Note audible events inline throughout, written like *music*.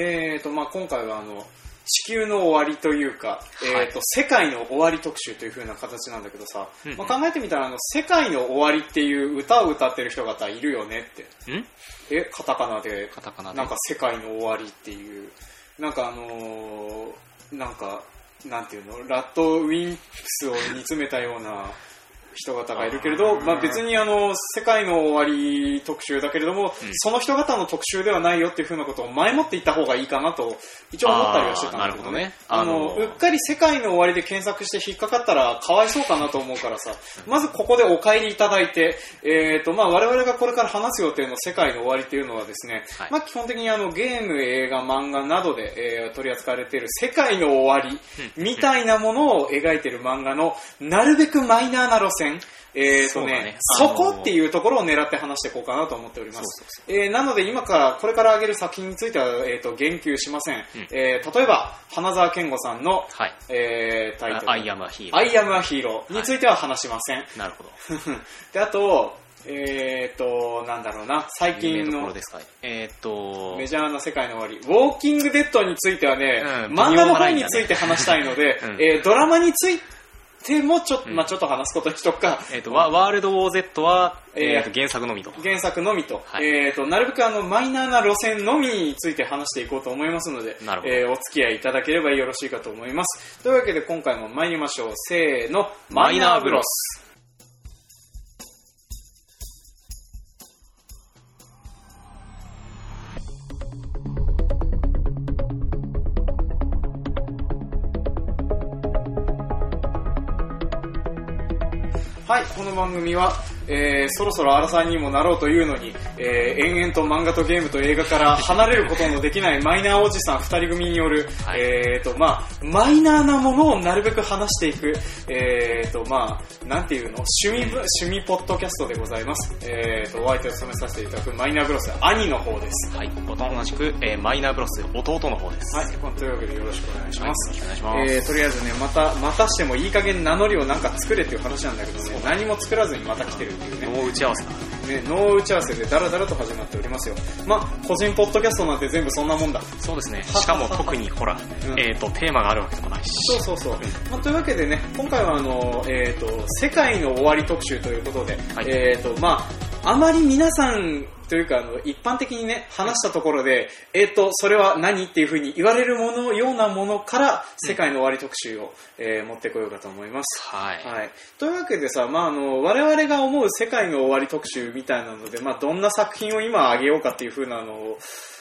えーとまあ、今回はあの地球の終わりというか、はい。えーと世界の終わり特集という風な形なんだけどさ、うんうん。まあ、考えてみたらあの世界の終わりっていう歌を歌ってる人方いるよねって。ん？えカタカナで。カタカナで。なんか世界の終わりっていうなんかあのーなんかなんていうの？ラッドウィンプスを煮詰めたような人方がいるけれど、まあ、別にあの世界の終わり特集だけれども、うん。その人方の特集ではないよっていうふうなことを前もって言った方がいいかなと一応思ったりはしてたんだけどね。あーあのなるほどね。うっかり世界の終わりで検索して引っかかったらかわいそうかなと思うからさまずここでお帰りいただいて、えーとまあ、我々がこれから話す予定の世界の終わりっていうのはですね、はい。まあ、基本的にあのゲーム、映画、漫画などで、えー取り扱われている世界の終わりみたいなものを描いている漫画のなるべくマイナーな路線、えーとねね。そこっていうところを狙って話していこうかなと思っております。えーなので今からこれから挙げる作品については、えー、と言及しません、んえー例えば花澤健吾さんの、はい。えータイトル。アイアムアヒーロアイアムアヒーローについては話しません、ー。なるほど。*laughs* であとえー、となんだろうな。最近の。えーっと、メジャーな世界の終わり、ウォーキングデッドについてはね、うん漫画の方について話したいので、*laughs* うん。えードラマについてもちょまあちょっと話すことにしとくか、えーっと、ワワールドウォー Z は、えーえーっと原作のみと。原作のみと、はいえーと、なるべくあの、マイナーな路線のみについて話していこうと思いますので、なるほどえーお付き合いいただければよろしいかと思います。というわけで今回も参りましょう。せーの、マイナーブロス。はい、この番組は、えーそろそろ荒さんにもなろうというのに、えー延々と漫画とゲームと映画から離れることのできないマイナーおじさん二人組による、はいえーと、まあ、マイナーなものをなるべく話していく、えーと、まあ、なんていうの？趣味ぶ、趣味ポッドキャストでございます。えーと、お相手を務めさせていただくマイナーブロス、兄の方です。はい。同じく、えーマイナーブロス、弟の方です。はい、というわけでよろしくお願いします。はいよろしくお願いしますえーとりあえずね、また、またしてもいい加減名乗りをなんか作れっていう話なんだけどね、何も作らずにまた来てるっていうね。脳打ち合わせだ。ね、脳打ち合わせでダラダラと始まっておりますよ。まあ、個人ポッドキャストなんて全部そんなもんだ。そうですね。しかも特に、ほら、うんえーっと、テーマがあるわけでもないし。そうそうそう。まあ、というわけでね、今回はあの、えっ、と、世界の終わり特集ということで、はいえっ、と、まあ、あまり皆さんというか、あの、一般的にね、話したところで、えっ、と、それは何っていうふうに言われるもの、ようなものから、世界の終わり特集を、えー持ってこようかと思います。はい。はい、というわけでさ、まあ、あの我々が思う世界の終わり特集みたいなので、まあ、どんな作品を今挙げようかっていう風なのを、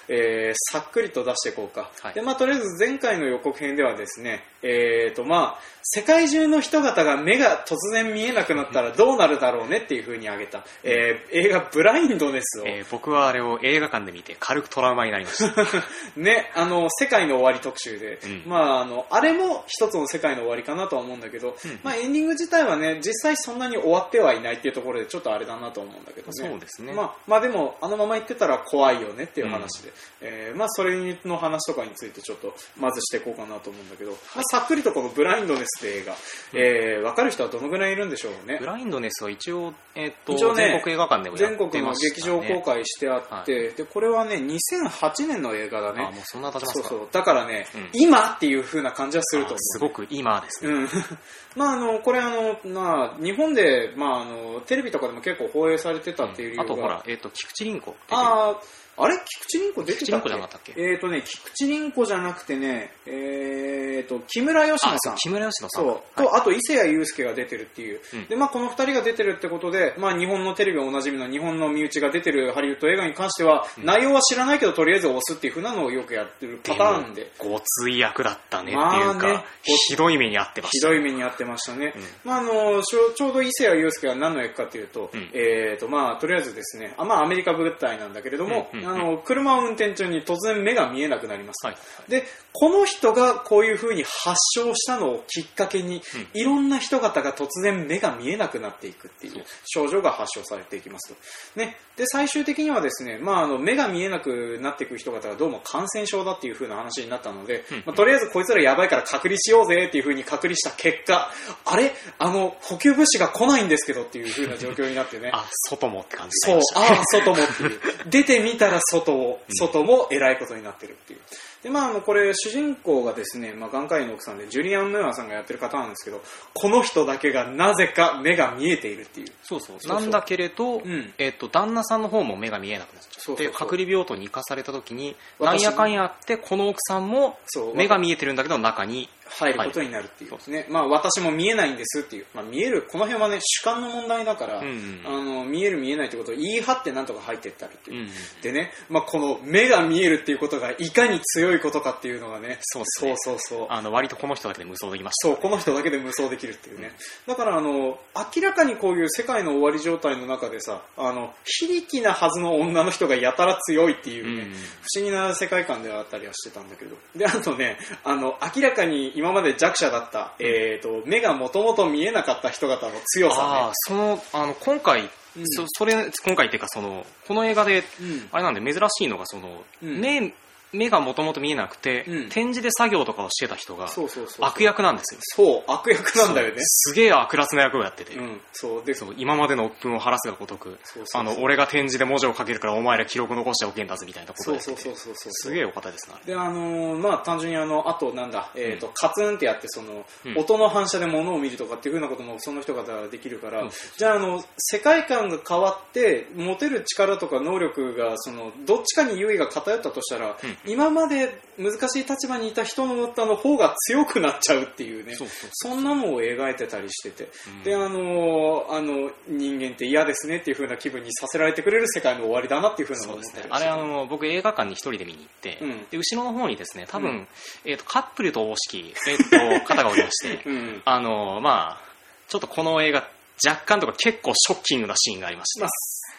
えーさっくりと出していこうか、はいでまあ、とりあえず前回の予告編ではですね、えーとまあ、世界中の人方が目が突然見えなくなったらどうなるだろうねっていう風に挙げた、えー映画「ブラインドネスを」えー僕はあれを映画館で見て軽くトラウマになりました。*laughs* ね、あの、世界の終わり特集で、うん。まあ、あの、あれも一つの世界の終わりかなとは思うんだけど、うん。まあ、エンディング自体はね、実際そんなに終わってはいないっていうところで、ちょっとあれだなと思うんだけどね。そうですね。まあ、まあでも、あのまま言ってたら怖いよねっていう話で、えーまあ、それの話とかについてちょっと、まずしていこうかなと思うんだけど、まあ、さっくりとこのブラインドネスって映画、えーわかる人はどのぐらいいるんでしょうねブ。ラインドネスは一応、えーっと、一応ね全国映画館でもやって全まね、国の劇場公開してあって、で、これはね、2008年の映画だね。あ、もうそんな経ちますかそうそう。だからね、うん今っていう風な感じはすると思う。あすごく今ですね。うん。*laughs* まああの、これあの、まあ、日本で、まああの、テレビとかでも結構放映されてたっていう理由が。あとほら、えーっと、菊池凛子。ああ、あれ？菊池凛子出てたっけ？えっ、とね、菊池凛子じゃなくてね、えっ、と、木村佳乃さん。木村佳乃さん。そう。はいと、あと、伊勢谷友介が出てるっていう。うんで、まあ、この二人が出てるってことで、まあ、日本のテレビおなじみの日本の身内が出てるハリウッド映画に関しては、うん内容は知らないけど、とりあえず押すっていう風なのをよくやってるパターンで。ごつい役だったねっていうまあか、ねひどい目に遭ってまひした。どい目に遭ってましたね。うんまあ、あのちょちょうど伊勢谷友介が何の役かというと、うんえーとまあ、とりあえずですね、あまあ、アメリカ舞台なんだけれども、あの車を運転中に突然目が見えなくなります。はい。で、この人がこういう風に発症したのをきっかけに、いろんな人方が突然目が見えなくなっていくっていう症状が発症されていきますと。ね。で、最終的にはですね、まあ、あの、目が見えなくなっていく人方がどうも感染症だっていう風な話になったので、うんまあ、とりあえずこいつらやばいから隔離しようぜっていう風に隔離した結果、あれ？あの、補給物資が来ないんですけどっていう風な状況になってね。*laughs* あ、外もって感じそうになりまし、たね。ああ、外もっていう。出てみたら外を、外も偉いことになってるっていう。でまああのこれ主人公がですね、まあ、眼科医の奥さんでジュリアン・ムーアさんがやってる方なんですけどこの人だけがなぜか目が見えているっていう。そうそうそうそう。なんだけれど、ん。えっと旦那さんの方も目が見えなくなっちゃってそうそうそう。隔離病棟に行かされた時に私なんやかんやあってこの奥さんも目が見えてるんだけど中に入ることになるっていうですね、まあ私も見えないんですっていう、まあ、見えるこの辺はね主観の問題だから、うんうん。あの見える見えないってことを言い張ってなんとか入っていったりっていう、うんうん。でね、まあ、この目が見えるっていうことがいかに強いことかっていうのがねそうね。そうそうそう。あの割とこの人だけで無双できました。そう、この人だけで無双できるっていうね。だから、あの、明らかにこういう世界の終わり状態の中でさ、あの、非力なはずの女の人がやたら強いっていうね、うん不思議な世界観ではあったりはしてたんだけど。で、あとね、あの、明らかに今まで弱者だった、えっ、と、目がもともと見えなかった人方の強あさあそのあの今回、うんそそれ今回っていうかそのこの映画でね。うん。あれなんで珍しいのがその、うん目目がもともと見えなくて、うん。展示で作業とかをしてた人がそうそうそうそう。悪役なんですよ。そう、悪役なんだよね。そう。すげえ悪辣な役をやってて、うん、そう。で、そう今までの鬱憤を晴らすがごとくそうそうそう。あの俺が展示で文字を書けるからお前ら記録残しておけんだぜみたいなことそうそうをやってて。そうそうそう。すげえお方ですねあれ。であのーまあ単純にあのあとなんだ、えーとカツンってやってその、うん。音の反射で物を見るとかっていうふうなこともその人方はできるから、うん。じゃああの世界観が変わって持てる力とか能力がそのどっちかに優位が偏ったとしたら、うん今まで難しい立場にいた人のの方が強くなっちゃうっていうね。そんなのを描いてたりしてて、うん。であのーあの人間って嫌ですねっていう風な気分にさせられてくれる世界の終わりだなっていう風なのっね。あれあの僕映画館に一人で見に行って、うん。で後ろの方にですね多分、うん。えー、とカップルとおぼしき、えー、と *laughs* 方がおりましてうん。あのまあちょっとこの映画若干とか結構ショッキングなシーンがありまして、まあ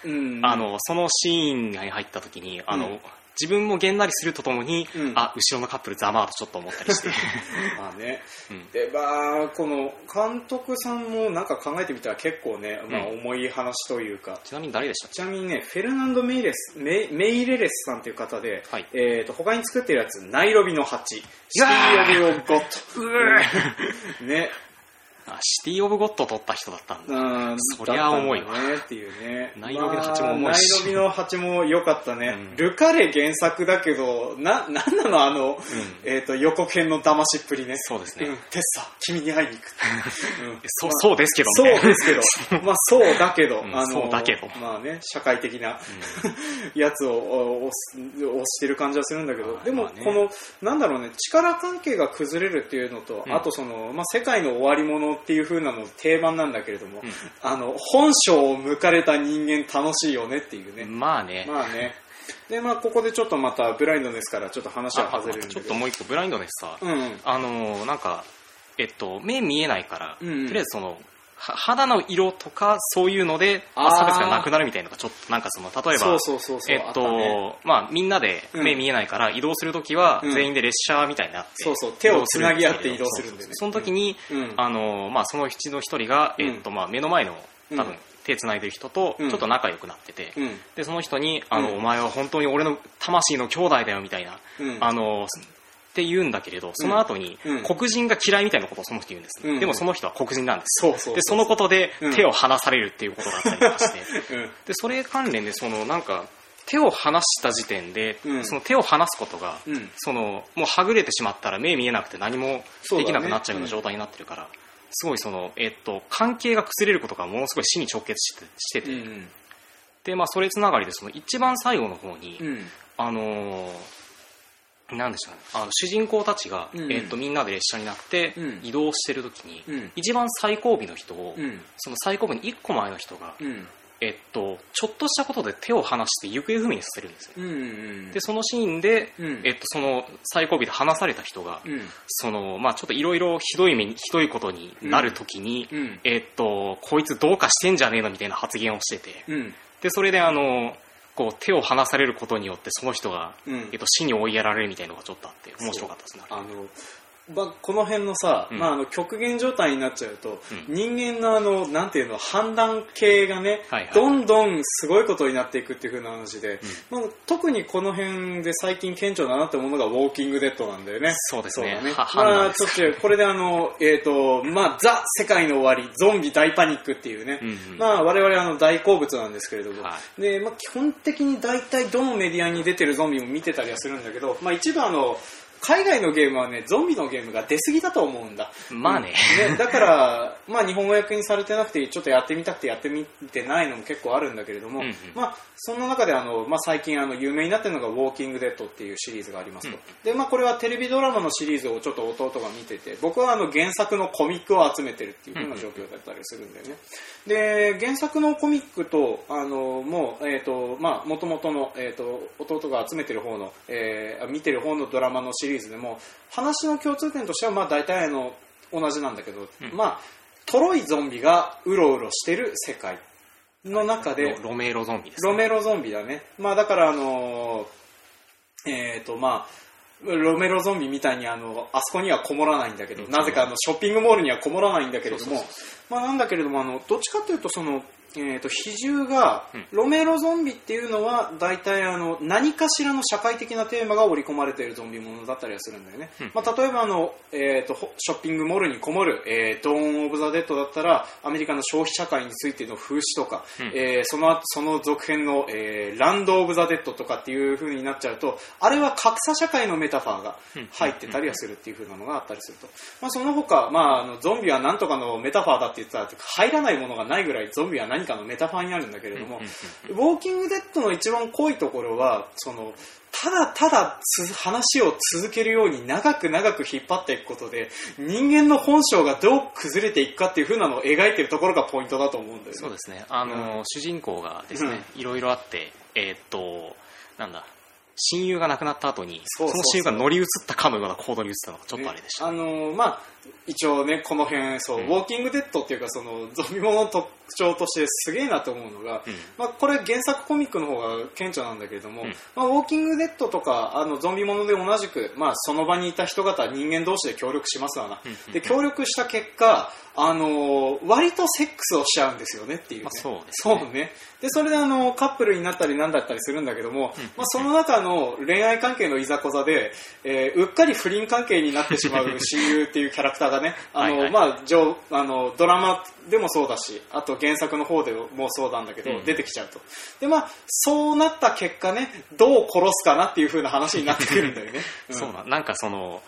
うん。あのそのシーンに入った時にあの、うん自分もげんなりするとともに、うん。あ後ろのカップルざまーとちょっと思ったりして、*laughs* まあね、うん。でまあこの監督さんもなんか考えてみたら結構ね、まあ、うん重い話というか、ちなみに誰でしたっちなみにねフェルナンド・メイレスメイメイレレスさんという方で、はい。えー、と他に作ってるやつナイロビの蜂シテうわィ・オブ・オ・ゴッけうト *laughs* ねあシティ・オブ・ゴッドを撮った人だったんだ。うん。そりゃ重いわ。だったんだねっていうね。ナイロビの蜂も重いし。まあナイロビの蜂も良かったね、うん。ルカレ原作だけどななんなのあの、えー、と予告編の騙しっぷりね。そうですね。ん、テッサ君に会いに行く、*laughs* うん。そうそうですけどそうねですけど、*laughs* まあそうだけど、そうだけど。まあね、社会的な、やつをお押す押してる感じはするんだけど、まあでもまあねこの、なんだろうね、力関係が崩れるっていうのと、うん。あとその、まあ世界の終わり者っていう風なの定番なんだけれども、うんあの、本性を向かれた人間楽しいよねっていうね。まあね、まあね。で、まあここでちょっとまたブラインドですからちょっと話はあ外れるんだけど。ちょっともう一個ブラインドネスさ、うんうん。あのーなんかえっと目見えないから、うんうんとりあえずそのは肌の色とかそういうので、差別がなくなるみたいなのがちょっとなんかその例えば。えっとまあみんなで目見えないから移動するときはうん。全員で列車みたいになって、そうそう手をつなぎ合って移動するんだよね。その時に、うん。あのまあ、そのうちの一人が、うん。えっとまあ、目の前の多分、うん手つないでる人とちうん。ょっと仲良くなってて、うん。でその人にあの、うん。お前は本当に俺の魂の兄弟だよみたいな、うん。あのって言うんだけれどその後に、うん。黒人が嫌いみたいなことをその人言うんです、うん。でもその人は黒人なんです。でそのことでうん。手を離されるっていうことがあったりとかして、うん。でそれ関連でそのなんか手を離した時点で、うん。その手を離すことが、うん。そのもうはぐれてしまったら目見えなくて何もできなくなっちゃうような状態になってるから、すごいその、えっと、関係が崩れることがものすごい死に直結してしてて、うん。でまあ、それつながりでその一番最後の方に、うん。あのーなんでしょうねあの主人公たちが、うんえっとみんなで列車になってうん移動してる時に、うん一番最後尾の人を、うん。その最後尾に1個前の人が、うん。えっと、ちょっとしたことで手を離して行方不明にさせるんですよ、うん。うん。でそのシーンで、うんえっと、その最後尾で離された人が、うん。そのまあ、ちょっといろいろひどい目にひどいことになるときに、うん。えっと、こいつどうかしてんじゃねえのみたいな発言をしてて、うん。でそれであのこう手を離されることによってその人が、うんえっと、死に追いやられるみたいなのがちょっとあって面白かったですね。あの、まあ、この辺のさ、うん。まあ、あの極限状態になっちゃうと、うん。人間のあのなんていうの判断系がね、はいはい。どんどんすごいことになっていくっていう風な話で、まあ、特にこの辺で最近顕著だなって思うのがウォーキングデッドなんだよね。そうですね。だね。まあ、断です。ちょっとこれであの、えっ、と、まあ、ザ・世界の終わり、ゾンビ大パニックっていうね、うんうん。まあ、我々あの大好物なんですけれども、はで、まあ、基本的に大体どのメディアに出てるゾンビも見てたりはするんだけど、まあ、一部あの、海外のゲームはね、ゾンビのゲームが出過ぎだと思うんだ。まあね。うん。だから、*laughs* まあ、日本語訳にされてなくて、ちょっとやってみたくてやってみてないのも結構あるんだけれども、うんうん。まあ、そんな中であの、まあ、最近あの有名になってるのが「ウォーキングデッド」っていうシリーズがありますと、うん。で、まあ、これはテレビドラマのシリーズをちょっと弟が見てて僕はあの原作のコミックを集めてるっていう風な状況だったりするんだよね、で原作のコミックとあのもう、えーとまあ、元々の、えー、と弟が集めてる方の、えー見てる方のドラマのシリーズでも話の共通点としてはまあ大体あの同じなんだけど、うん。まあトロイゾンビがうろうろしてる世界の中で、ロロメロゾンビです、ね、ロメロゾンビだね。まあだからあのーえっ、とまあ、ロメロゾンビみたいにあの、あそこにはこもらないんだけど、うん。なぜかあの、ショッピングモールにはこもらないんだけれどもまあなんだけれども、あの、どっちかというとその、えー、と比重が、うん。ロメロゾンビっていうのは大体あの何かしらの社会的なテーマが織り込まれているゾンビものだったりはするんだよね、うん。まあ、例えばあの、えー、とほショッピングモールにこもる、えー、ドーン・オブ・ザ・デッドだったらアメリカの消費社会についての風刺とか、うん。えーその後その続編の、えーランド・オブ・ザ・デッドとかっていう風になっちゃうとあれは格差社会のメタファーが入ってたりはするっていう風なのがあったりすると、まあ、その他、まあ、あのゾンビは何とかのメタファーだって言ったら入らないものがないぐらいゾンビは何かのメタファーになるんだけれども、うんうんウォーキングデッドの一番濃いところはそのただただつ話を続けるように長く長く引っ張っていくことで人間の本性がどう崩れていくかっていう風なのを描いてるところがポイントだと思うんだよね。そうですね。あの、主人公がですね、いろいろあってえーっとなんだ親友が亡くなった後にその親友が乗り移ったかのような行動に移ったのがちょっとあれでした、あのーまあ一応ねこの辺そう、うん。ウォーキングデッドっていうかそのゾンビものの特徴としてすげえなと思うのが、うん。まあ、これ原作コミックの方が顕著なんだけれども、うん。まあ、ウォーキングデッドとかあのゾンビもので同じく、まあ、その場にいた人方人間同士で協力しますわな、うん。で協力した結果あのー割とセックスをしちゃうんですよねっていうね、まあそうですそうね。ねでそれであのカップルになったりなんだったりするんだけども、うん。まあ、その中の恋愛関係のいざこざで、えーうっかり不倫関係になってしまう親友っていうキャラクターがね *laughs* あの、まあ、上あのドラマでもそうだしあと原作の方でもそうなんだけど、うん。出てきちゃうと。で、まあ、そうなった結果ねどう殺すかなっていう風な話になってくるんだよね、*laughs* ん。そうだなんかその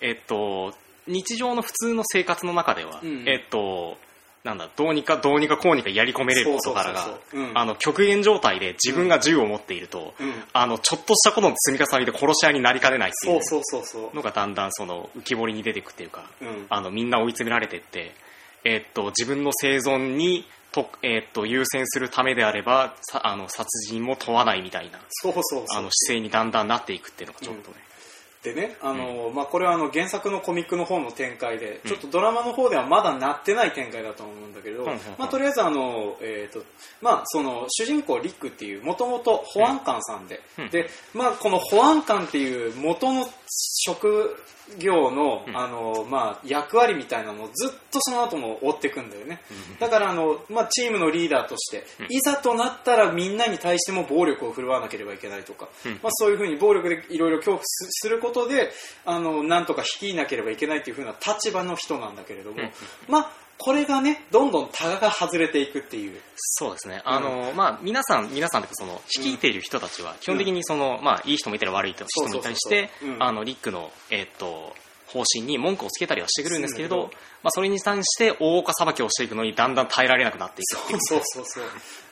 えっと日常の普通の生活の中では、うん。えっとなんだどうにかどうにかこうにかやり込めれる事柄が極限状態で自分が銃を持っていると、うん。あのちょっとしたことの積み重ねで殺し合いになりかねないっていそううそうそうそう。のがだんだんその浮き彫りに出てくっていうか、うん。あのみんな追い詰められてって、えっと自分の生存にと、えっと優先するためであればさあの殺人も問わないみたいなそうそうそう。あの姿勢にだんだんなっていくっていうのがちょっとね、でね、あのまあ、これはあの原作のコミックの方の展開で、うん。ちょっとドラマの方ではまだなってない展開だと思うんだけど、うんうんうんまあ、とりあえずあの、えーとまあ、その主人公リックっていうもともと保安官さんで,、うんでまあ、この保安官っていう元の職業の,、うんあのまあ、役割みたいなのをずっとその後も追っていくんだよね。うん。だからあの、まあ、チームのリーダーとして、うん。いざとなったらみんなに対しても暴力を振るわなければいけないとか、うん。まあ、そういうふうに暴力でいろいろ恐怖すすることであのなんとか率いなければいけないというふうな立場の人なんだけれども、うん。まあ、これがねどんどんタガが外れていくっていう。そうですね、あのまあ、皆さん、皆さんとかその率いている人たちは基本的にその、まあ、いい人もいたり悪い人もいたりしてそうそうそうそう。うん。あのリックの、えっと方針に文句をつけたりはしてくるんですけれどまあ、それに対して大岡裁きをしていくのにだんだん耐えられなくなっていくっていうそうそうそう。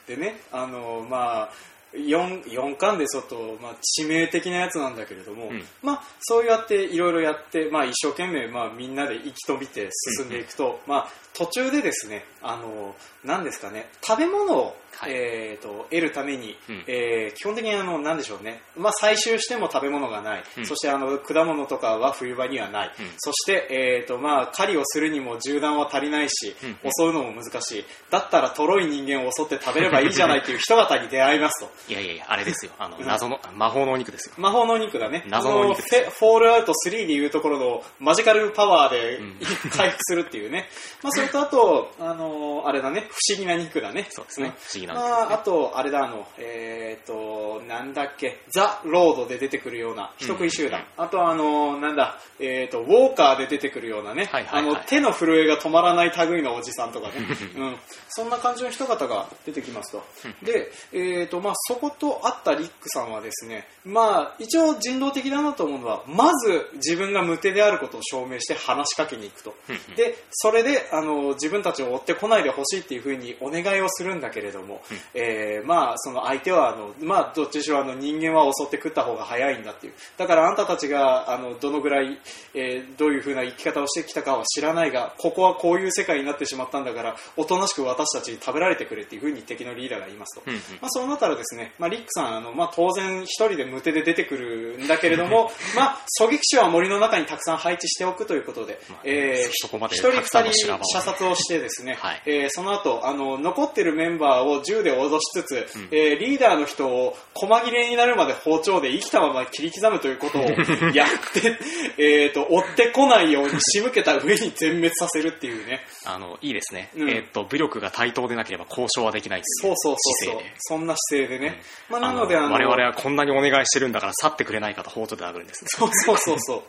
でねあのまあ 4, 4巻でちょっと、まあ、致命的なやつなんだけれども、うん。まあ、そうやっていろいろやって、まあ、一生懸命、まあ、みんなで生き延びて進んでいくと、まあ、途中でですねあの何ですかね。食べ物を、はい。えー、と得るために、うん。えー基本的にあの何でしょうね、まあ、採集しても食べ物がない、うん。そしてあの果物とかは冬場にはない、うん。そして、えーとまあ、狩りをするにも銃弾は足りないし、うん。襲うのも難しい。だったらとろい人間を襲って食べればいいじゃないっていう人方に出会いますと。いやいやいや、あれですよ。あの、うん。謎の、魔法のお肉ですよ。魔法のお肉だね。謎のお肉ですフォールアウト3でいうところのマジカルパワーでうん。*laughs* 回復するっていうね。まあそれとあと、あのあれだね、不思議な肉だね。そうですね。不思議なま肉ね。あ、あと、あれだ、あの、えっ、と、なんだっけ、ザ・ロードで出てくるような人食い集団。あと、あの、なんだ、えっ、と、ウォーカーで出てくるようなね、はいはいはい。あの、手の震えが止まらない類のおじさんとかね、*laughs* うん、そんな感じの人方が出てきますと。で、えっ、と、まあ、そこと会ったリックさんはですね、まあ、一応人道的だなと思うのは、まず自分が無手であることを証明して話しかけに行くと。で、それで、あの、自分たちを追ってこないでほしいっていうふうにお願いをするんだけれども、えーまあ、その相手は、あの、まあ、どっちにしろあの人間は襲って食った方が早いんだっていう。だからあんたたちが、あの、どのぐらい、えーどういうふうな生き方をしてきたかは知らないが、ここはこういう世界になってしまったんだから、おとなしく私たちに食べられてくれっていうふうに敵のリーダーが言いますと。うんうん。まあ、そうなったらですね、まあ、リックさん、あのまあ、当然一人で無手で出てくるんだけれども、*laughs* まあ、狙撃手は森の中にたくさん配置しておくということで、まあえーそこまで一人二たくさんの人射殺をしてですね、はいえーその後あの残ってるメンバーを銃で脅しつつ、うんえーリーダーの人を細切れになるまで包丁で生きたまま切り刻むということを *laughs* やって、えーと追ってこないように仕向けた上に全滅させるっていうね。あの、いいですね。うんえーっと、武力が対等でなければ交渉はできないそうそうそうそう。そんな姿勢でね。まあ、なあのであの我々はこんなにお願いしてるんだから去ってくれないかと包丁で殴るんですね。そうそうそうそう。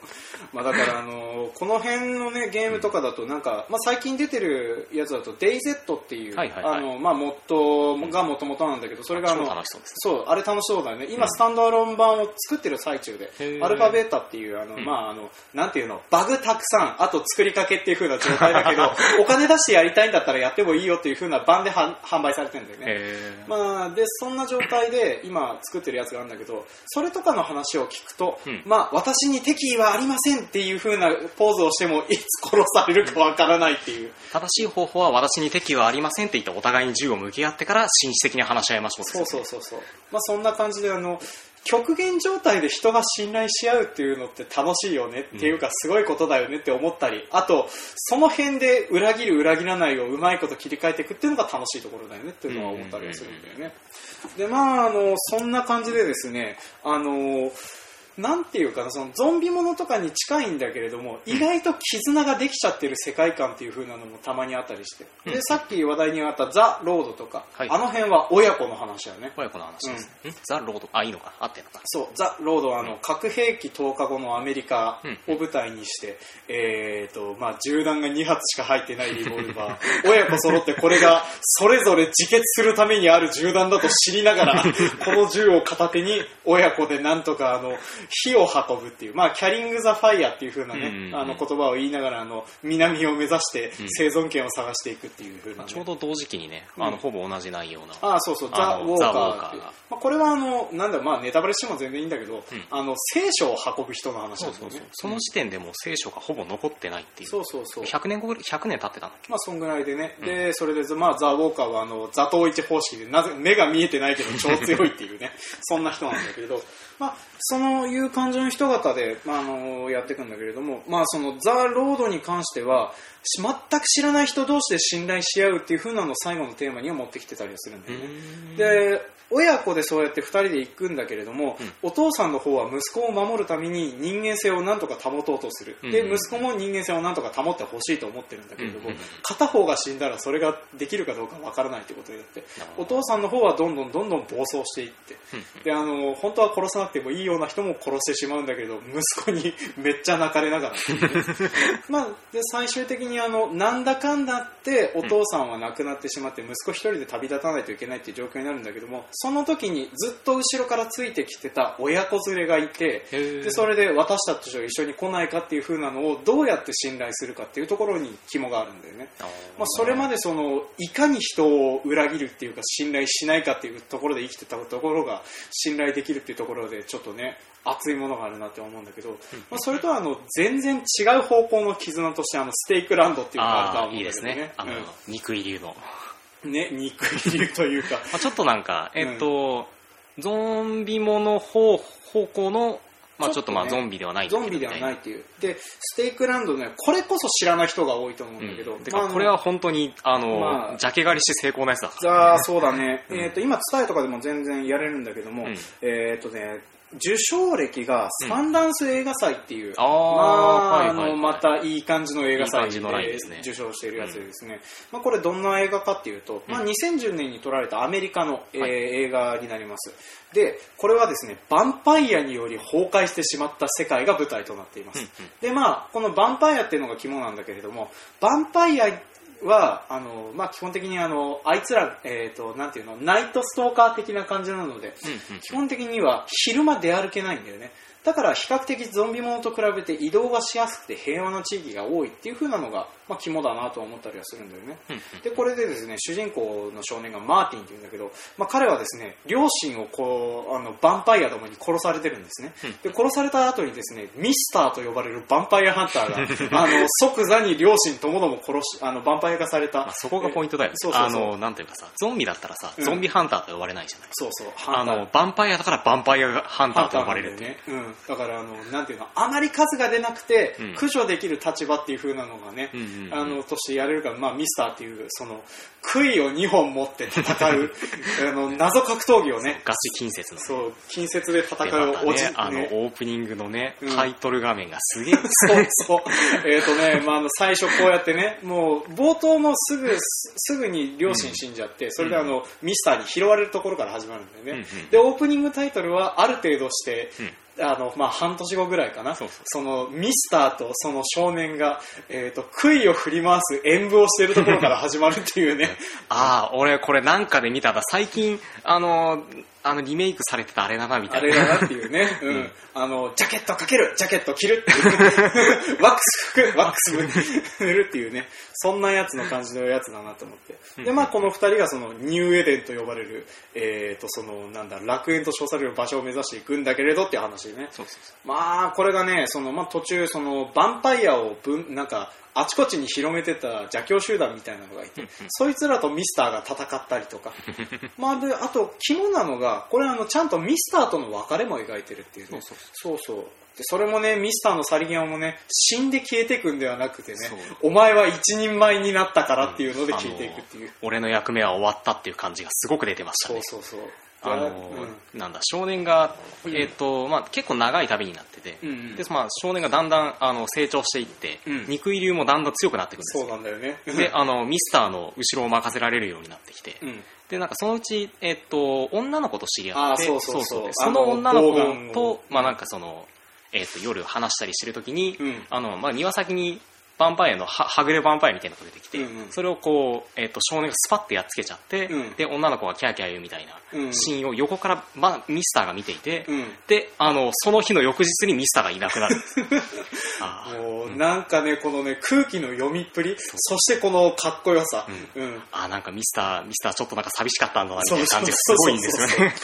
まあだからあのこの辺のねゲームとかだとなんか、まあ最近出てるやつだと DayZ っていう、はいはいはい。あのまあモットーが元々なんだけどそれがあの超楽しそうですそうあれ楽しそうだよね。今うん。スタンドアローン版を作ってる最中で、アルファベータっていうあの、うん。まああのなんていうのバグたくさんあと作りかけっていう風な状態だけど *laughs* お金出してやりたいんだったらやってもいいよっていう風な版では販売されてるんだよね。まあ、でそんな状態で今作ってるやつがあるんだけどそれとかの話を聞くと、うん。まあ、私に敵意はありませんっていう風なポーズをしてもいつ殺されるかわからないっていう。正しい方法は私に敵はありませんって言ってお互いに銃を向き合ってから紳士的に話し合いましょうそうそうそうそう、まあ、そんな感じであの極限状態で人が信頼し合うっていうのって楽しいよねっていうかすごいことだよねって思ったり、あとその辺で裏切る裏切らないをうまいこと切り替えていくっていうのが楽しいところだよねっていうのは思ったりするんだよね。でまああのそんな感じでですねあのなんていうかなそのゾンビものとかに近いんだけれども意外と絆ができちゃってる世界観っていう風なのもたまにあったりしてでうん。さっき話題にあった「ザ・ロード」とか、はい。あの辺は親子の話だよね。親子の話です、ん。ザ・ロードあいいのか合ってんのかそう、ザ・ロードはあの、核兵器投下後のアメリカを舞台にして、えーと、まあ、銃弾が2発しか入ってないリボルバー、*laughs* 親子揃ってこれがそれぞれ自決するためにある銃弾だと知りながら、*laughs* この銃を片手に親子でなんとかあの、火を運ぶっていう、まあ、キャリング・ザ・ファイヤーっていう風なね、うんうんうん。あの言葉を言いながら、あの、南を目指して生存権を探していくっていう風な、ね。ちょうど同時期にね、うん。あのほぼ同じ内容な、ああそうそう、ザ・ウォーカー。まあ、これはあの、なんだ、まあ、ネタバレしても全然いいんだけど、うん。あの、聖書を運ぶ人の話ですよね。その時点でもう聖書がほぼ残ってないっていう。そうそうそう。100年後ぐらい100年経ってたんだっけまあ、そんぐらいでね。で、それで、まあ、ザ・ウォーカーは、あの、座頭市方式で、なぜ、目が見えてないけど超強いっていうね、*laughs* そんな人なんだけれど、まあ、そのいう感じの人方で、まあ、あの、やっていくんだけれども、まあ、その、ザ・ロードに関しては、全く知らない人同士で信頼し合うっていう風なのを最後のテーマには持ってきてたりはするんだよね。で親子でそうやって2人で行くんだけれども、お父さんの方は息子を守るために人間性をなんとか保とうとする、でうん。息子も人間性をなんとか保ってほしいと思ってるんだけれども、うん。片方が死んだらそれができるかどうかわからないということであってお父さんの方はどんどんどんどん暴走していってであの本当は殺さなくてもいいような人も殺してしまうんだけど息子にめっちゃ泣かれながら。*laughs* まあ、で最終的にあのなんだかんだってお父さんは亡くなってしまって息子一人で旅立たないといけないっていう状況になるんだけどもその時にずっと後ろからついてきてた親子連れがいてでそれで私たちと一緒に来ないかっていう風なのをどうやって信頼するかっていうところに肝があるんだよね。まあ、それまでそのいかに人を裏切るっていうか信頼しないかっていうところで生きてたところが信頼できるっていうところでちょっとね熱いものがあるなって思うんだけど、まあ、それとはあの全然違う方向の絆としてあのステイクランドっていうのがあるとは思うんだけどね。ですね。あの、肉入りの、うんね肉入りというか。*laughs* まあ、ちょっとなんかえっと、ゾンビもの方方向のまあちょっとまあゾンビではないんだけどゾンビではないっていう。でステイクランドねこれこそ知らない人が多いと思うんだけど、うん、これは本当にあの、まあジャケ借りして成功なやつだ。からああそうだね、うん。えー、と今伝えとかでも全然やれるんだけども、うん。えっ、とね受賞歴がサンダンス映画祭っていう、あーまあはいはいはい。あのまたいい感じの映画祭ですね。受賞しているやつでですね、まあ、これどんな映画かっていうと、まあ、2010年に撮られたアメリカの、えーはい。映画になります。でこれはですねヴァンパイアにより崩壊してしまった世界が舞台となっています、うんうん。でまあこのヴァンパイアっていうのが肝なんだけれどもヴァンパイアはあの、まあ、基本的にあのあいつら、えー、となんていうのナイトストーカー的な感じなので、うんうん基本的には昼間出歩けないんだよねだから比較的ゾンビものと比べて移動がしやすくて平和な地域が多いっていう風なのが、まあ、肝だなと思ったりはするんだよね。うん。うんでこれでですね主人公の少年がマーティンっていうんだけど、まあ、彼はですね両親をこうあのヴァンパイアどもに殺されてるんですね。うん。で殺された後にですねミスターと呼ばれるヴァンパイアハンターが *laughs* あの即座に両親ともども殺しあのヴァンパイア化された、まあ、そこがポイントだよね。そうそうそう。あのなんていうかさゾンビだったらさうん。ゾンビハンターと呼ばれないじゃない、そうそう。あのヴァンパイアだからヴァンパイアハンターと呼ばれるってね、うん、だからあのなんていうのあまり数が出なくてうん。駆除できる立場っていう風なのがね、うんうんうん。あのとしてやれるから、まあ、ミスターっていうその杭を2本持って戦う *laughs* あの謎格闘技をねガチ近接の。そう近接で戦でうおじね、あのねオープニングのね、うん。タイトル画面がすげえ。そうそう。えっ、とね、まあ、あの最初こうやってね、もう冒頭もすぐ、すすぐに両親死んじゃって、それであの、ミスターに拾われるところから始まるんだよね。うんうん。で、オープニングタイトルはある程度して、うんあの、まあ、半年後ぐらいかな。そうそうの、ミスターとその少年が、えっ、と、杭を振り回す演舞をしているところから始まるっていうね。*laughs* ああ俺これなんかで見たら最近あのあのリメイクされてたあれだなみたいなあれだなっていうね。*laughs* うん。うんあの、ジャケットかけるジャケット着るっていう *laughs* ワックス拭くワックス塗るっていうね。そんなやつの感じのやつだなと思って。で、まあ、この二人がその、ニューエデンと呼ばれる、えっ、と、その、なんだ、楽園と称される場所を目指していくんだけれどっていう話でね。そうそうそまあ、これがね、その、まあ、途中、その、ヴァンパイアを分、なんか、あちこちに広めてた邪教集団みたいなのがいてうんうん、そいつらとミスターが戦ったりとか。*laughs* まあ、で、あと、肝なのが、これあの、ちゃんとミスターとの別れも描いてるっていうね。そうそうそう。で、それもね、ミスターの去り際もね、死んで消えていくんではなくてねお前は一人前になったからっていうので消えていくっていう。俺の役目は終わったっていう感じがすごく出てましたねそうそうそう。あのうん。なんだ少年が、うん。えっとまあ、結構長い旅になってて、うんうん。でまあ、少年がだんだんあの成長していって、うん。肉入りもだんだん強くなっていくんですそうよなんだよね。*laughs* であのミスターの後ろを任せられるようになってきて、うん。でなんかそのうち、えっと女の子と知り合ってそうそうそう。でその女の子と、まあ、なんかその、えっと夜話したりしてる時に、うん。あのまあ、庭先にヴァンパイアのははぐれヴァンパイアみたいなのが出てきて、うんうんそれをこう、えっと少年がスパッてやっつけちゃって、うんで女の子がキャーキャー言うみたいなうんシーンを横から、まあ、ミスターが見ていて、うん。であのその日の翌日にミスターがいなくなる *laughs* あーもう、なんかね、このね、空気の読みっぷり、そしてこのかっこよさ。うん。あーなんかミスターミスターちょっとなんか寂しかったんだなみたそいうな感じがすごいんですよね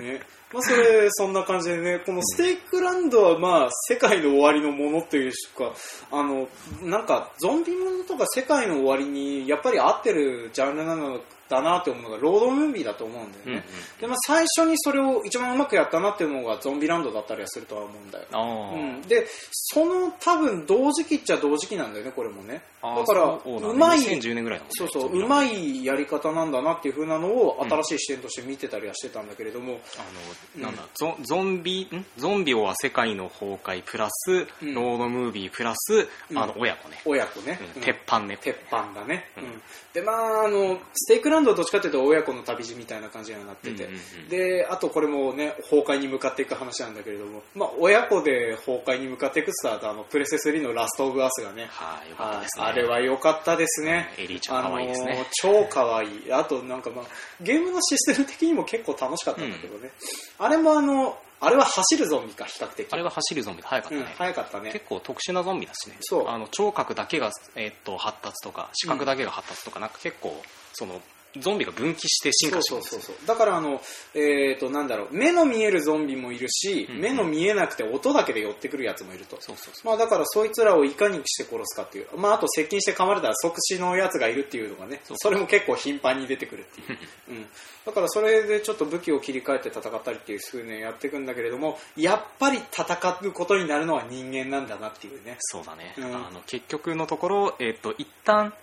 ね。まあ、それ、そんな感じでね、このステークランドは、まあ、世界の終わりのものというか、あの、なんか、ゾンビものとか世界の終わりに、やっぱり合ってるジャンルなのだなって思うのが、ロードムービーだと思うんだよね。うんうん。で、まあ、最初にそれを一番うまくやったなっていうのが、ゾンビランドだったりはするとは思うんだよ。うん、でその多分同時期っちゃ同時期なんだよねこれもね。だからそうまい2010年ぐらいね。そうそううまいやり方なんだなっていう風なのを新しい視点として見てたりはしてたんだけれども、あのなんだゾゾンビん？ゾンビは世界の崩壊プラス、うん。ロードムービープラス、うん。あの親子ね、親子ね、うん。うん。鉄板ね。鉄板だね、ううん。んでまああのステークランドはどっちかっていうと親子の旅路みたいな感じにはなってて、うんうんうんであとこれもね崩壊に向かっていく話なんだけれども、まあ、親子で崩壊に向かっていくスタートあのプレセ3のラストオブアースがねはいよかったですねあれは良かったですね。エリーちゃん可愛いですねあのー超可愛い。あとなんかまあ、ゲームのシステム的にも結構楽しかったんだけどね。あれもあの、あれは走るゾンビか、比較的。あれは走るゾンビで速かったうん、ね、早かったね。結構特殊なゾンビだしねそうあの聴覚だけが、えーっと発達とか視覚だけが発達とか、なんか結構そのゾンビが分岐して進化してそるですそうそうそう。だからあの、えー、となんだろう。目の見えるゾンビもいるし、うん目の見えなくて音だけで寄ってくるやつもいると、そうそうそう。まあ、だからそいつらをいかにして殺すかっていう、まあ、あと接近して噛まれたら即死のやつがいるっていうのがねそれも結構頻繁に出てくるっていう、*laughs* うん、だからそれでちょっと武器を切り替えて戦ったりっていう風にやっていくんだけれどもやっぱり戦うことになるのは人間なんだなっていうね。そうだね、うん。あの結局のところ、えっと一旦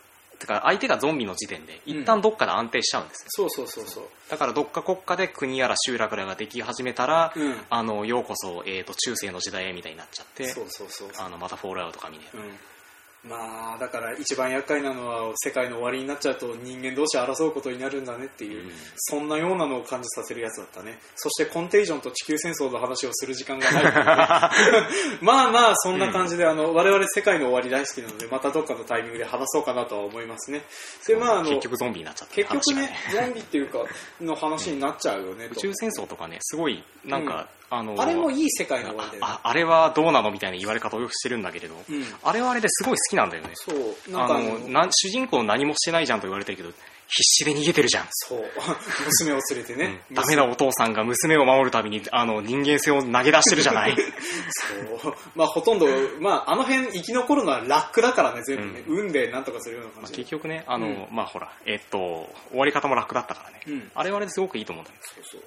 てか相手がゾンビの時点でうん。一旦どっかで安定しちゃうんですよ、そうそうそうそう。だからどっか国家で国やら集落らができ始めたら、うん。あのようこそ、えー、と中世の時代へみたいになっちゃってそうそうそうあのまたフォールアウトかみたいな、うんまあだから一番厄介なのは世界の終わりになっちゃうと人間同士争うことになるんだねっていう、うん。そんなようなのを感じさせるやつだったね。そしてコンテージョンと地球戦争の話をする時間がない。*laughs* まあまあそんな感じで、あの我々世界の終わり大好きなのでまたどっかのタイミングで話そうかなとは思いますね。でまああの結局ゾンビになっちゃった結局ね *laughs* ゾンビっていうかの話になっちゃうよね、と。宇宙戦争とかねすごいなんか、あのあれもいい世界の終わりだよね。ああれはどうなのみたいな言われ方をよくしてるんだけれど、うん。あれはあれですごい好きなんだよね。そうなんかあのな主人公何もしてないじゃんと言われてるけど必死で逃げてるじゃん、そう。*laughs* 娘を連れてね、うん。ダメなお父さんが娘を守るためにあの人間性を投げ出してるじゃない。*laughs* そう。まあ、ほとんど、まあ、あの辺生き残るのはラックだからね、全部ね。う運でなんとかするような感まあ。結局ねあの、うん。まあほらえっと終わり方も楽だったからね、うん。あれはあれですごくいいと思うんだよそうそう。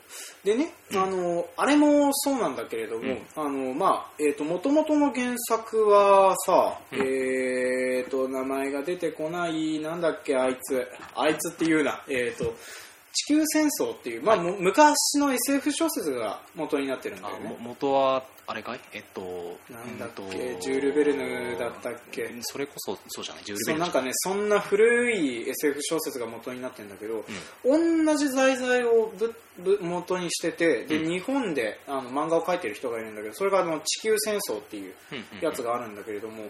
でね、あの、あれもそうなんだけれども、うん。あの、まあ、えっ、と、もともとの原作はさ、うん。えっ、と、名前が出てこない、なんだっけ、あいつ。あいつっていうな、えっ、と、地球戦争っていう、まあ、も昔の SF 小説が元になってるんだよね。元はあれかい？えっとなんだっけ？ジュールベルヌだったっけ？それこそそうじゃない？ジュールベルヌなんかねそんな古い SF 小説が元になってるんだけど、同じ題材をぶぶ元にしててで、うん。日本であの漫画を描いてる人がいるんだけどそれがあの地球戦争っていうやつがあるんだけれども、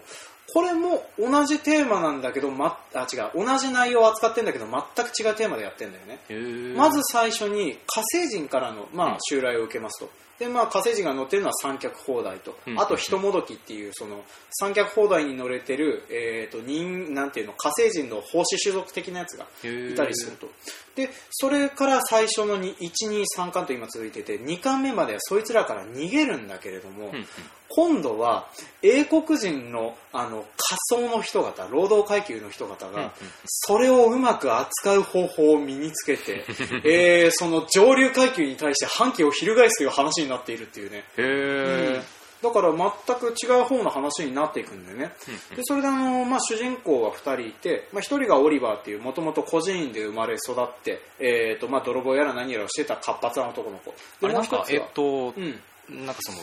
これも同じテーマなんだけど、ま、あ違う同じ内容を扱ってんだけど全く違うテーマでやってんだよね、まず最初に火星人からの、まうん。あ、襲来を受けますと。でまあ、火星人が乗ってるのは三脚砲台と、うんあと人もどきっていうその三脚砲台に乗れてる、えー、と人なんていうの火星人の奉仕種族的なやつがいたりすると。でそれから最初の123巻と今続いてて2巻目まではそいつらから逃げるんだけれども、うんうん今度は英国人のあの仮想の人方労働階級の人方が、それをうまく扱う方法を身につけて、*laughs* えーその上流階級に対して反旗を翻すという話になっているっていうね、へー。だから全く違う方の話になっていくんだよね、でそれであの、まあ、主人公は2人いて、まあ、1人がオリバーっていうもともと孤児院で生まれ育って、えーとまあ、泥棒やら何やらをしてた活発な男の子。あれなんかえっとうん、なんかその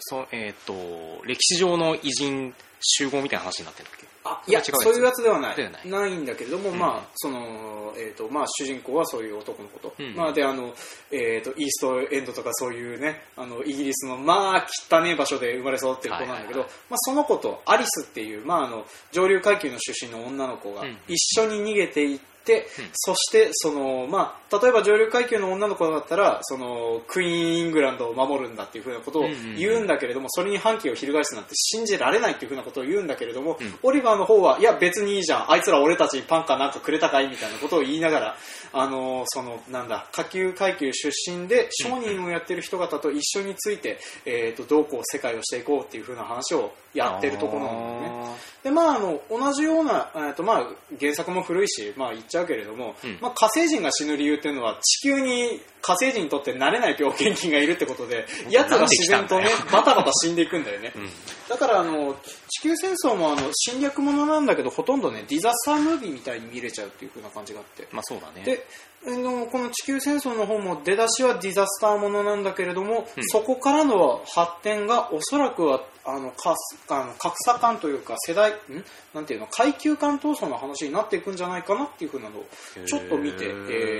そうえっと歴史上の偉人集合みたいな話になってるっけ？あいやそういうやつではない。ではない。ないんだけれども、うん。まあそのえーとまあ、主人公はそういう男の子と,、うん。まあ、であの、えー、とイーストエンドとかそういうねあのイギリスのまあ汚ねえ場所で生まれ育ってる子なんだけど、まあ、その子とアリスっていう、まあ、あの上流階級の出身の女の子がうん。一緒に逃げていって、うんそしてその、まあ、例えば上流階級の女の子だったらそのクイーン・イングランドを守るんだっていうふうなことを言うんだけれども、それに反旗を翻すなんて信じられないっていうふうなことを言うんだけれども、うん。オリバーの方はいや別にいいじゃん。あいつら俺たちにパンかなんかくれたかいみたいなことを言いながらあのそのなんだ下級階級出身で商人をやってる人方と一緒について、えー、とどうこう世界をしていこうっていうふうな話をやってるところなんだよね。でまあ、あの同じような、えーとまあ、原作も古いし、まあ、ちゃうけれども、うん。まあ、火星人が死ぬ理由っていうのは地球に火星人にとって慣れない病原菌がいるってことで奴が自然とね *laughs* バタバタ死んでいくんだよね、うん。だからあの地球戦争もあの侵略ものなんだけどほとんどねディザスタームービーみたいに見れちゃうっていう風な感じがあって。まあそうだね。であのこの地球戦争の方も出だしはディザスターものなんだけれども、うん。そこからの発展がおそらくはあのかあの格差感というか世代ん？なんていうの階級間闘争の話になっていくんじゃないかなっていうふうなのをちょっと見て、えへ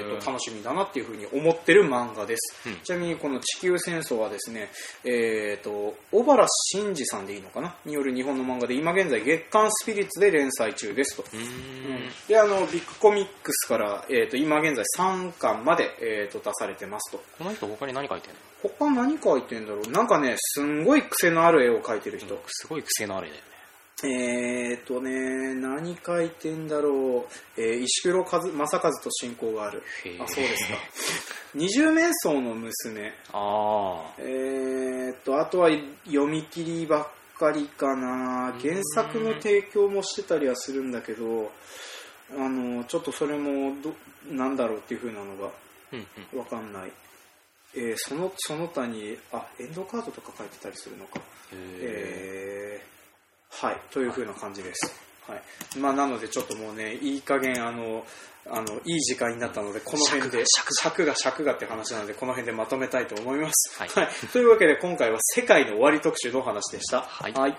ーーと楽しみだなっていうふうに思ってる漫画です、うん。ちなみにこの地球戦争はですね、えー、と小原真二さんでいいのかな？による日本の漫画で今現在月刊スピリッツで連載中ですと。うーん。であのビッグコミックスから、えー、と今現在3巻まで、えー、と出されてますとこの人他に何書いてんの？他何書いてんだろう？なんかねすんごい癖のある絵を描いてる人、すごい癖のある絵だよねえーっとね、何書いてんだろう？えー石黒和正和と親交がある。あ、そうですか。二十面相の娘。あえーっと、あとは読み切りばっかりかな。原作の提供もしてたりはするんだけど、あの、ちょっとそれもど、なんだろうっていう風なのがあ。うんうん。わかんない。えーその、その他に、あ、エンドカードとか書いてたりするのか。へえーはい、という風な感じです。はい。まあ、なので、ちょっともうね、いい加減、あの、あの、いい時間になったので、この辺で、尺尺が尺がって話なので、この辺でまとめたいと思います。はいというわけで、今回は世界の終わり特集のお話でした。はい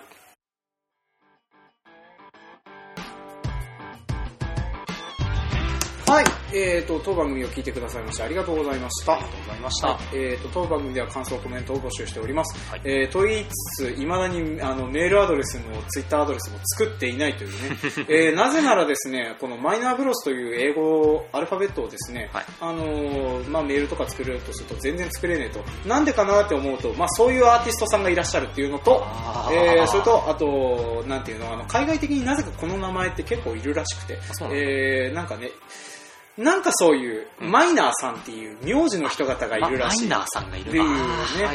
はい。はい、えーと、当番組を聞いてくださいましてありがとうございました。ありがとうございました。はい、えーと、当番組では感想、コメントを募集しております。はいえーと言いつつ、いまだにあのメールアドレスもツイッターアドレスも作っていないというね、*laughs* えーなぜならですね、このマイナーブロスという英語アルファベットをですね、はいあのーまあ、メールとか作れるとすると全然作れねえと。なんでかなって思うと、まあ、そういうアーティストさんがいらっしゃるっていうのと、えーそれと、あと、なんていうの、あの、海外的になぜかこの名前って結構いるらしくて、えーなんかね、なんかそういう、マイナーさんっていう名字の人方がいるらしい。マイナーさんがいるっていうね、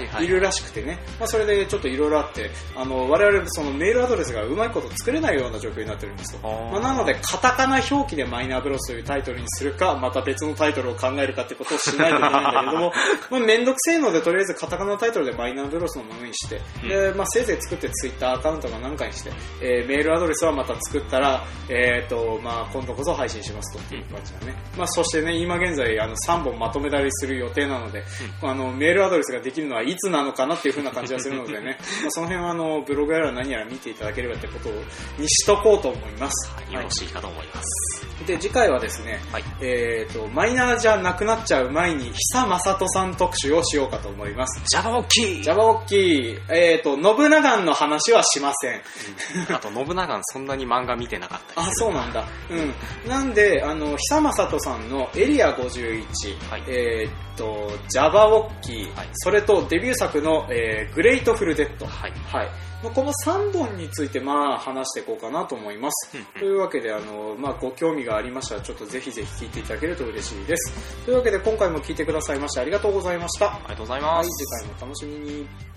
いはいいるらしくてね、まあ、それでちょっといろいろあって、あの我々そのメールアドレスがうまいこと作れないような状況になってるんですよ。まあ、なので、カタカナ表記でマイナーブロスというタイトルにするか、また別のタイトルを考えるかってことをしないといけないんだけども、*laughs* まあ、めんどくせえので、とりあえずカタカナタイトルでマイナーブロスのものにして、でまあ、せいぜい作ってツイッターアカウントが何かにして、えーメールアドレスはまた作ったら、えーとまあ、今度こそ配信しますとっていう感じだね。まあ、そしてね、今現在あの3本まとめたりする予定なので、あのメールアドレスができるのはいつなのかなっていう風な感じがするのでね、*laughs* まあ、その辺はあのブログやら何やら見ていただければってことをにしとこうと思います。はいよろしいかと思います。で次回はですね、はい。えー、とマイナーじゃなくなっちゃう前に久正人さん特集をしようかと思います。ジャバオッキージャバオッキー、えー、と信長の話はしません。*laughs* あと、信長そんなに漫画見てなかったりあ、そうなんだ。うん。なんで、あの、久正人さんのエリア51、はいえーっと、ジャバオッキー、はいそれとデビュー作の、えーグレイトフルデッド。はい。はい。まあこの3本について、まあ、話していこうかなと思います。というわけで、あの、まあ、ご興味がありましたら、ちょっとぜひぜひ聞いていただけると嬉しいです。というわけで、今回も聞いてくださいましてありがとうございました。ありがとうございはい、ます。次回もお楽しみに。